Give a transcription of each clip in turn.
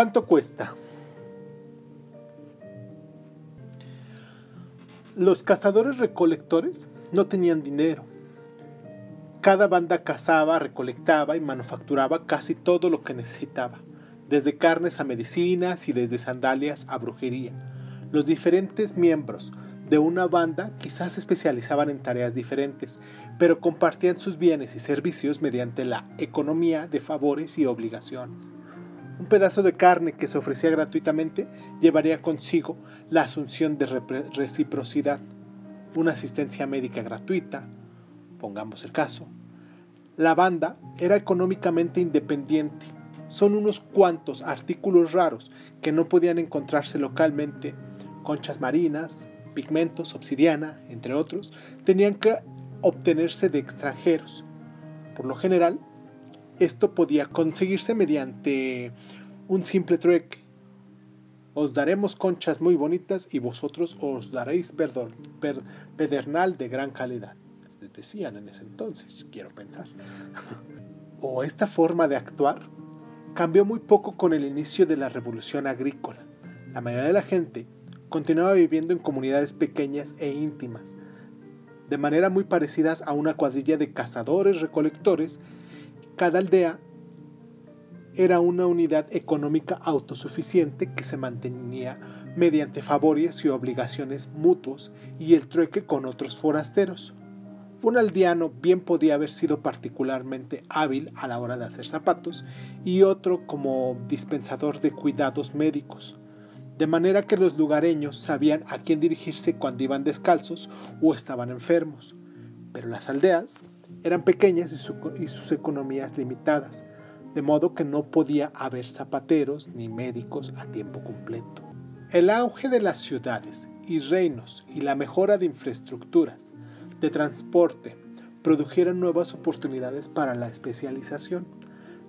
¿Cuánto cuesta? Los cazadores recolectores no tenían dinero. Cada banda cazaba, recolectaba y manufacturaba casi todo lo que necesitaba, desde carnes a medicinas y desde sandalias a brujería. Los diferentes miembros de una banda quizás se especializaban en tareas diferentes, pero compartían sus bienes y servicios mediante la economía de favores y obligaciones. Un pedazo de carne que se ofrecía gratuitamente llevaría consigo la asunción de reciprocidad, una asistencia médica gratuita, pongamos el caso. La banda era económicamente independiente. Son unos cuantos artículos raros que no podían encontrarse localmente, conchas marinas, pigmentos, obsidiana, entre otros, tenían que obtenerse de extranjeros. Por lo general, esto podía conseguirse mediante un simple trueque. Os daremos conchas muy bonitas y vosotros os daréis pedernal de gran calidad. Decían en ese entonces, quiero pensar. o esta forma de actuar cambió muy poco con el inicio de la revolución agrícola. La mayoría de la gente continuaba viviendo en comunidades pequeñas e íntimas, de manera muy parecidas a una cuadrilla de cazadores recolectores. Cada aldea era una unidad económica autosuficiente que se mantenía mediante favores y obligaciones mutuos y el trueque con otros forasteros. Un aldeano bien podía haber sido particularmente hábil a la hora de hacer zapatos y otro como dispensador de cuidados médicos de manera que los lugareños sabían a quién dirigirse cuando iban descalzos o estaban enfermos. Pero las aldeas eran pequeñas y, sus economías limitadas, de modo que no podía haber zapateros ni médicos a tiempo completo. El auge de las ciudades y reinos y la mejora de infraestructuras, de transporte, produjeron nuevas oportunidades para la especialización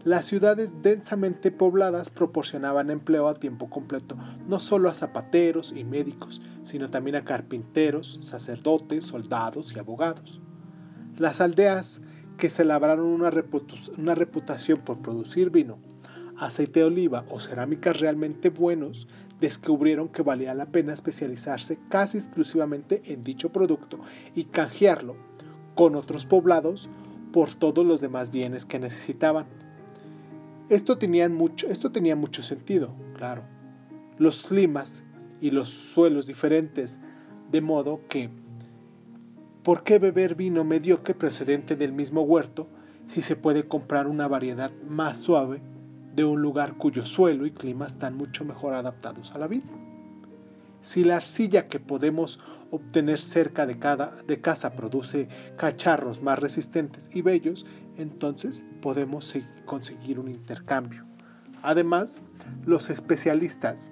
las ciudades densamente pobladas proporcionaban empleo a tiempo completo no solo a zapateros y médicos, sino también a carpinteros, sacerdotes, soldados y abogados. Las aldeas que se labraron una, reputación por producir vino, aceite de oliva o cerámicas realmente buenos, descubrieron que valía la pena especializarse casi exclusivamente en dicho producto y canjearlo con otros poblados por todos los demás bienes que necesitaban. Esto, mucho, esto tenía mucho sentido, claro. Los climas y los suelos diferentes, de modo que, ¿por qué beber vino mediocre procedente del mismo huerto si se puede comprar una variedad más suave de un lugar cuyo suelo y clima están mucho mejor adaptados a la vida? Si la arcilla que podemos obtener cerca de, cada, de casa produce cacharros más resistentes y bellos, entonces podemos conseguir un intercambio. Además, los especialistas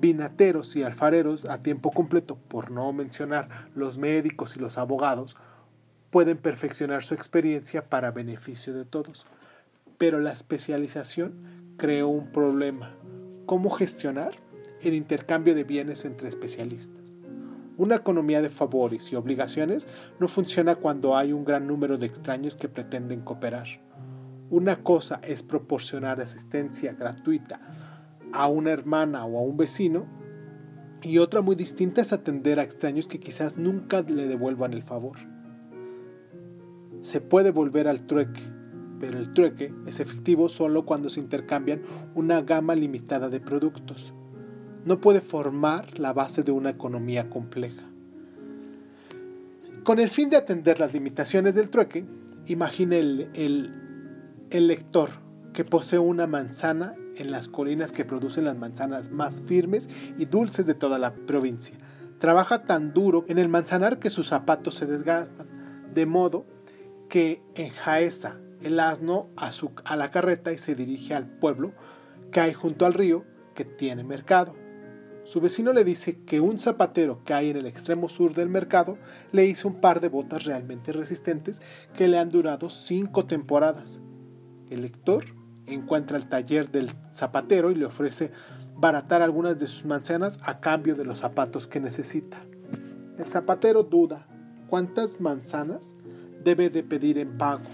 vinateros y alfareros a tiempo completo, por no mencionar los médicos y los abogados, pueden perfeccionar su experiencia para beneficio de todos. Pero la especialización creó un problema. ¿Cómo gestionar? el intercambio de bienes entre especialistas. Una economía de favores y obligaciones no funciona cuando hay un gran número de extraños que pretenden cooperar. Una cosa es proporcionar asistencia gratuita a una hermana o a un vecino y otra muy distinta es atender a extraños que quizás nunca le devuelvan el favor. Se puede volver al trueque, pero el trueque es efectivo solo cuando se intercambian una gama limitada de productos no puede formar la base de una economía compleja. Con el fin de atender las limitaciones del trueque, imagine el, lector que posee una manzana en las colinas que producen las manzanas más firmes y dulces de toda la provincia. Trabaja tan duro en el manzanar que sus zapatos se desgastan, de modo que enjaeza el asno a, a la carreta y se dirige al pueblo que hay junto al río que tiene mercado. Su vecino le dice que un zapatero que hay en el extremo sur del mercado le hizo un par de botas realmente resistentes que le han durado cinco temporadas. El lector encuentra el taller del zapatero y le ofrece baratar algunas de sus manzanas a cambio de los zapatos que necesita. El zapatero duda cuántas manzanas debe de pedir en pago.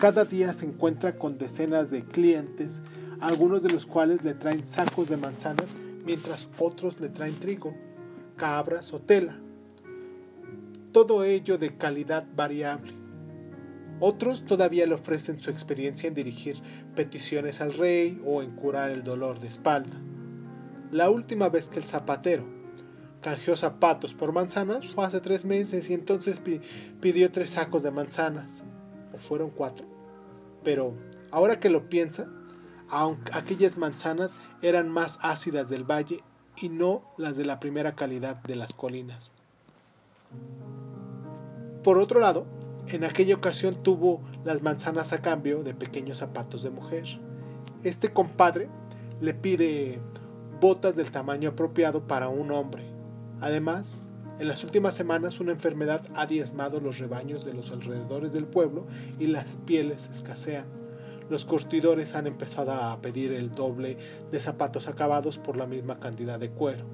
Cada día se encuentra con decenas de clientes, algunos de los cuales le traen sacos de manzanas, mientras otros le traen trigo, cabras o tela. Todo ello de calidad variable. Otros todavía le ofrecen su experiencia en dirigir peticiones al rey o en curar el dolor de espalda. La última vez que el zapatero canjeó zapatos por manzanas fue hace tres meses y entonces pidió tres sacos de manzanas. O fueron cuatro. Pero ahora que lo piensa, aquellas manzanas eran más ácidas del valle y no las de la primera calidad de las colinas. Por otro lado, en aquella ocasión tuvo las manzanas a cambio de pequeños zapatos de mujer. Este compadre le pide botas del tamaño apropiado para un hombre. Además, en las últimas semanas una enfermedad ha diezmado los rebaños de los alrededores del pueblo y las pieles escasean. Los curtidores han empezado a pedir el doble de zapatos acabados por la misma cantidad de cuero.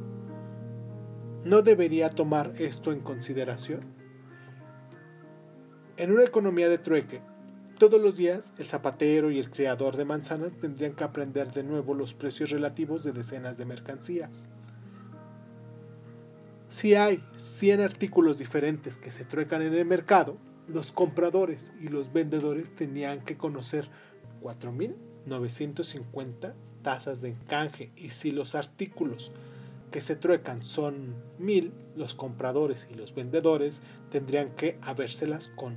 ¿No debería tomar esto en consideración? En una economía de trueque, todos los días el zapatero y el criador de manzanas tendrían que aprender de nuevo los precios relativos de decenas de mercancías. Si hay 100 artículos diferentes que se truecan en el mercado, los compradores y los vendedores tenían que conocer 4.950 tasas de encanje y si los artículos que se truecan son mil, los compradores y los vendedores tendrían que habérselas con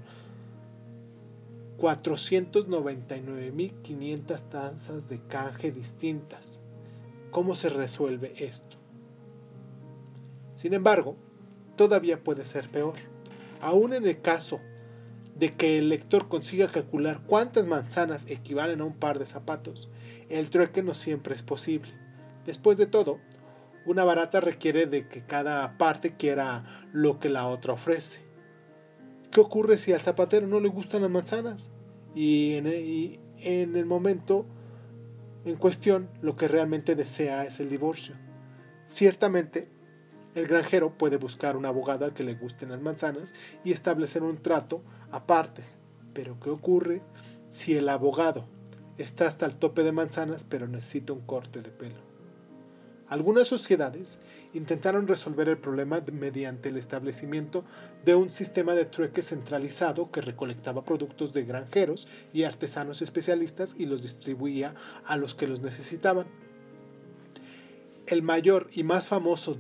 499.500 tasas de canje distintas. ¿Cómo se resuelve esto? Sin embargo, todavía puede ser peor. Aún en el caso de que el lector consiga calcular cuántas manzanas equivalen a un par de zapatos, el trueque no siempre es posible. Después de todo, una barata requiere de que cada parte quiera lo que la otra ofrece. ¿Qué ocurre si al zapatero no le gustan las manzanas? Y en, el, momento en cuestión lo que realmente desea es el divorcio. Ciertamente, el granjero puede buscar un abogado al que le gusten las manzanas y establecer un trato a partes. Pero ¿qué ocurre si el abogado está hasta el tope de manzanas pero necesita un corte de pelo? Algunas sociedades intentaron resolver el problema mediante el establecimiento de un sistema de trueque centralizado que recolectaba productos de granjeros y artesanos especialistas y los distribuía a los que los necesitaban. El mayor y más famoso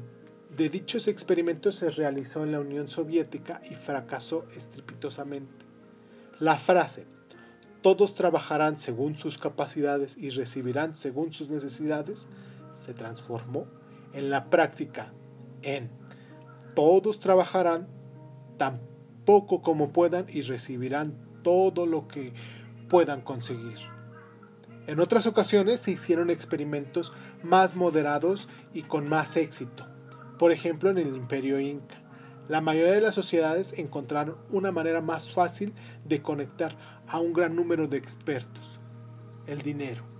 de dichos experimentos se realizó en la Unión Soviética y fracasó estrepitosamente. La frase todos trabajarán según sus capacidades y recibirán según sus necesidades se transformó en la práctica en todos trabajarán tan poco como puedan y recibirán todo lo que puedan conseguir. En otras ocasiones se hicieron experimentos más moderados y con más éxito. Por ejemplo, en el imperio inca. La mayoría de las sociedades encontraron una manera más fácil de conectar a un gran número de expertos, el dinero.